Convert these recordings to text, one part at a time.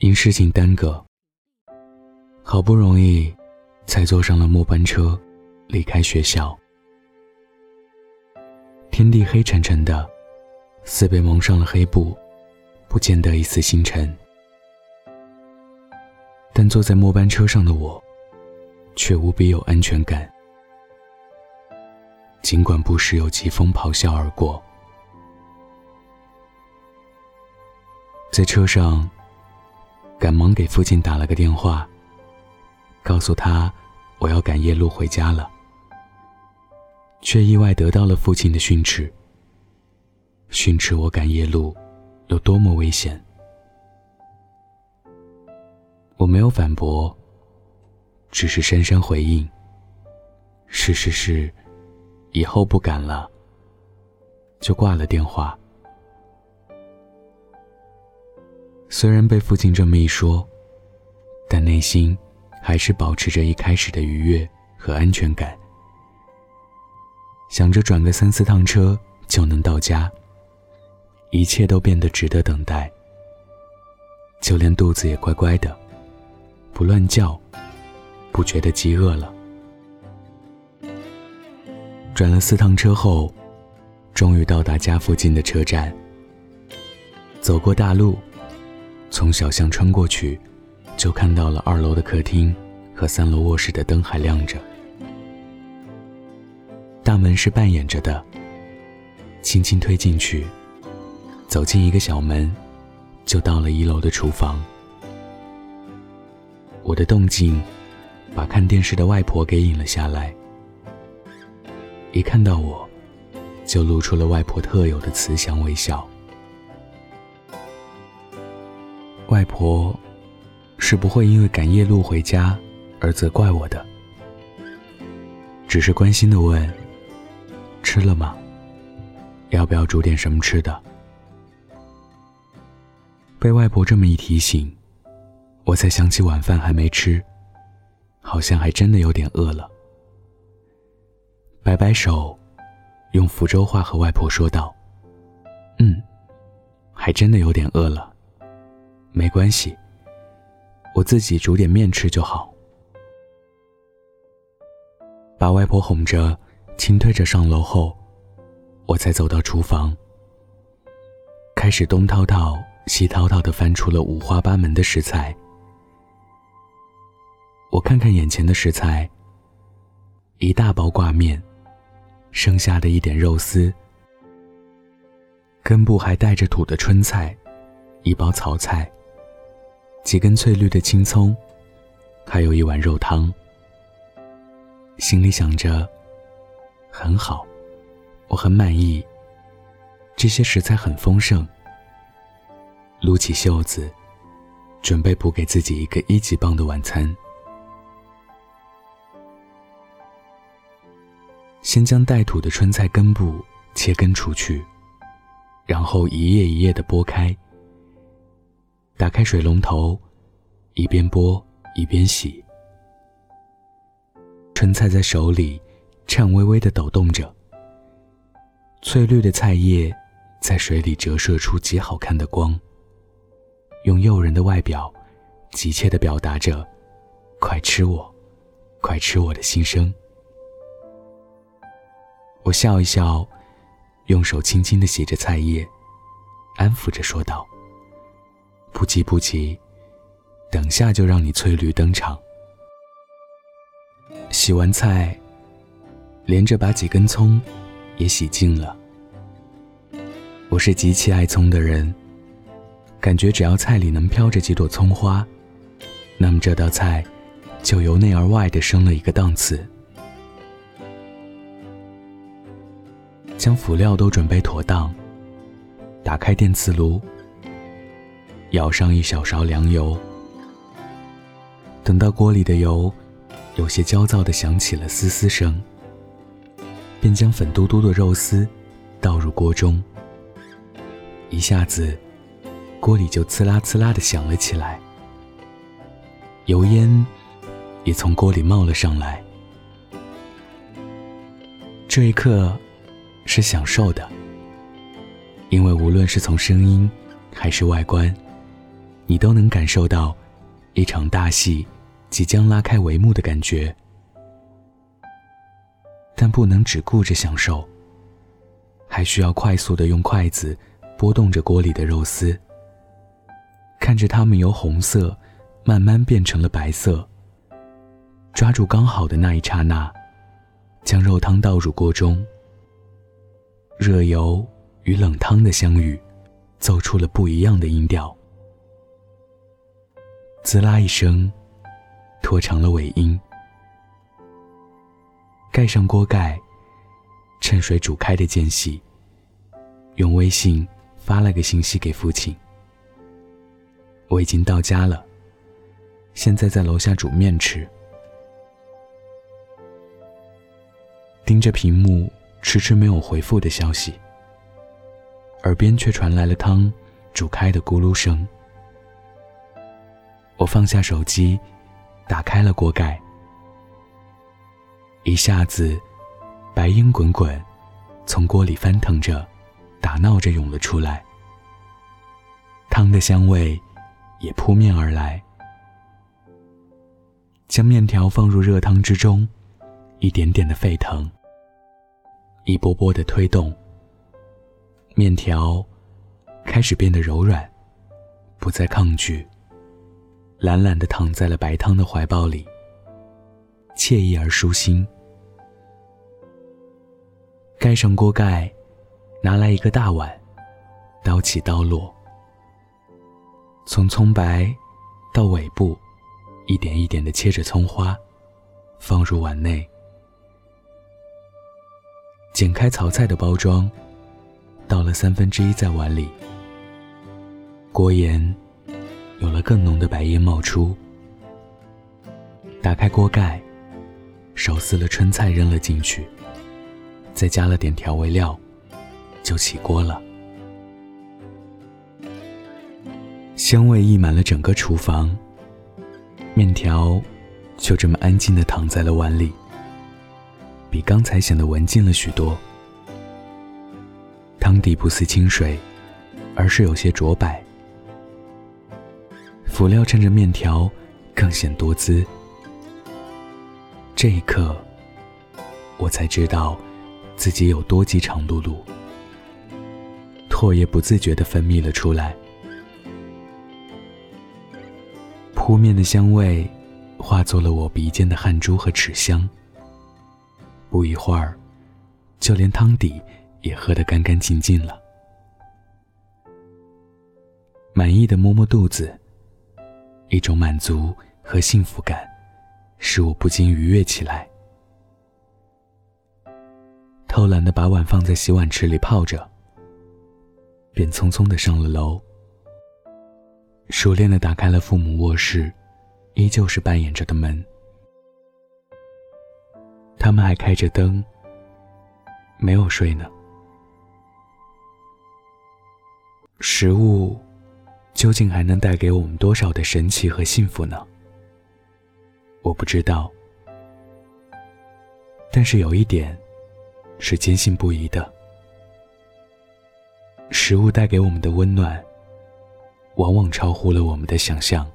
因事情耽搁，好不容易才坐上了末班车，离开学校。天地黑沉沉的，似被蒙上了黑布，不见得一丝星辰。但坐在末班车上的我，却无比有安全感。尽管不时有疾风咆哮而过，在车上，赶忙给父亲打了个电话，告诉他我要赶夜路回家了，却意外得到了父亲的训斥，训斥我赶夜路有多么危险。我没有反驳，只是深深回应：“是是是。”以后不敢了，就挂了电话。虽然被父亲这么一说，但内心还是保持着一开始的愉悦和安全感，想着转个三四趟车就能到家，一切都变得值得等待，就连肚子也乖乖的，不乱叫，不觉得饥饿了。转了四趟车后，终于到达家附近的车站。走过大路，从小巷穿过去，就看到了二楼的客厅和三楼卧室的灯还亮着。大门是半掩着的，轻轻推进去，走进一个小门，就到了一楼的厨房。我的动静，把看电视的外婆给引了下来。一看到我，就露出了外婆特有的慈祥微笑。外婆是不会因为赶夜路回家而责怪我的，只是关心的问：“吃了吗？要不要煮点什么吃的？”被外婆这么一提醒，我才想起晚饭还没吃，好像还真的有点饿了。摆摆手，用福州话和外婆说道：“嗯，还真的有点饿了。没关系，我自己煮点面吃就好。”把外婆哄着，轻推着上楼后，我才走到厨房，开始东掏掏、西掏掏的翻出了五花八门的食材。我看看眼前的食材，一大包挂面。剩下的一点肉丝，根部还带着土的春菜，一包草菜，几根翠绿的青葱，还有一碗肉汤。心里想着，很好，我很满意。这些食材很丰盛。撸起袖子，准备补给自己一个一级棒的晚餐。先将带土的春菜根部切根除去，然后一页一页的剥开。打开水龙头，一边剥一边洗。春菜在手里颤巍巍的抖动着，翠绿的菜叶在水里折射出极好看的光，用诱人的外表，急切的表达着“快吃我，快吃我的心声”。我笑一笑，用手轻轻的洗着菜叶，安抚着说道：“不急不急，等下就让你翠绿登场。”洗完菜，连着把几根葱也洗净了。我是极其爱葱的人，感觉只要菜里能飘着几朵葱花，那么这道菜就由内而外的升了一个档次。将辅料都准备妥当，打开电磁炉，舀上一小勺凉油。等到锅里的油有些焦躁的响起了嘶嘶声，便将粉嘟嘟的肉丝倒入锅中。一下子，锅里就呲啦呲啦的响了起来，油烟也从锅里冒了上来。这一刻。是享受的，因为无论是从声音还是外观，你都能感受到一场大戏即将拉开帷幕的感觉。但不能只顾着享受，还需要快速的用筷子拨动着锅里的肉丝，看着它们由红色慢慢变成了白色。抓住刚好的那一刹那，将肉汤倒入锅中。热油与冷汤的相遇，奏出了不一样的音调。滋啦一声，拖长了尾音。盖上锅盖，趁水煮开的间隙，用微信发了个信息给父亲：“我已经到家了，现在在楼下煮面吃。”盯着屏幕，迟迟没有回复的消息，耳边却传来了汤煮开的咕噜声。我放下手机，打开了锅盖。一下子，白烟滚滚，从锅里翻腾着，打闹着涌了出来。汤的香味也扑面而来。将面条放入热汤之中，一点点的沸腾，一波波的推动。面条开始变得柔软，不再抗拒，懒懒的躺在了白汤的怀抱里。惬意而舒心。盖上锅盖，拿来一个大碗，刀起刀落，从葱白到尾部，一点一点的切着葱花，放入碗内。剪开炒菜的包装，倒了三分之一在碗里。锅沿有了更浓的白烟冒出。打开锅盖。手撕了春菜扔了进去，再加了点调味料，就起锅了。香味溢满了整个厨房，面条就这么安静的躺在了碗里，比刚才显得文静了许多。汤底不似清水，而是有些浊白，辅料衬着面条，更显多姿。这一刻，我才知道自己有多饥肠辘辘，唾液不自觉地分泌了出来。扑面的香味化作了我鼻尖的汗珠和齿香。不一会儿，就连汤底也喝得干干净净了。满意的摸摸肚子，一种满足和幸福感。使我不禁愉悦起来，偷懒的把碗放在洗碗池里泡着，便匆匆的上了楼，熟练的打开了父母卧室，依旧是半掩着的门，他们还开着灯，没有睡呢。食物究竟还能带给我们多少的神奇和幸福呢？我不知道，但是有一点是坚信不疑的：食物带给我们的温暖，往往超乎了我们的想象。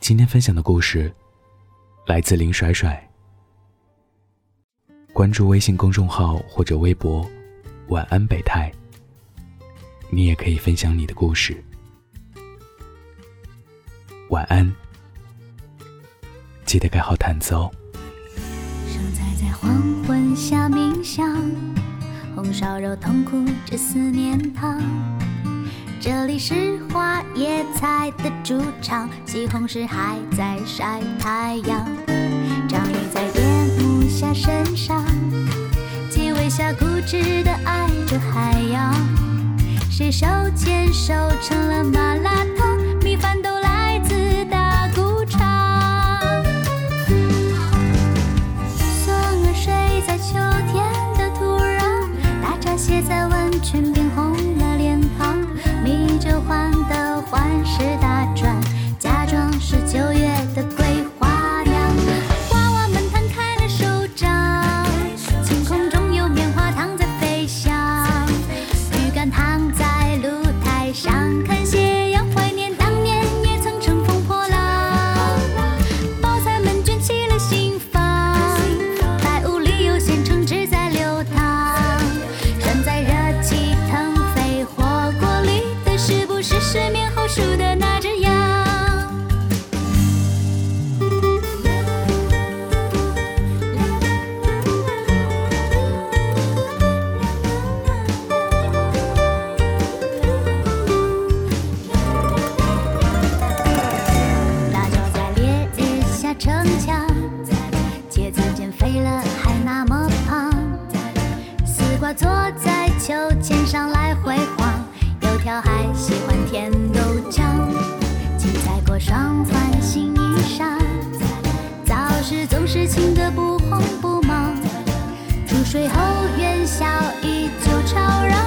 今天分享的故事来自林甩甩。关注微信公众号或者微博“晚安北太”。你也可以分享你的故事。晚安，记得盖好毯子哦。生菜在黄昏下冥想，红烧肉痛苦着思念汤。这里是花椰菜的主场，西红柿还在晒太阳。下身上，鸡尾虾固执的爱着海洋。谁手牵手成了麻辣树的那只羊，辣椒在烈日下逞强，茄子减肥了还那么胖，丝瓜坐在秋千上来回晃，油条还。笑一就吵扰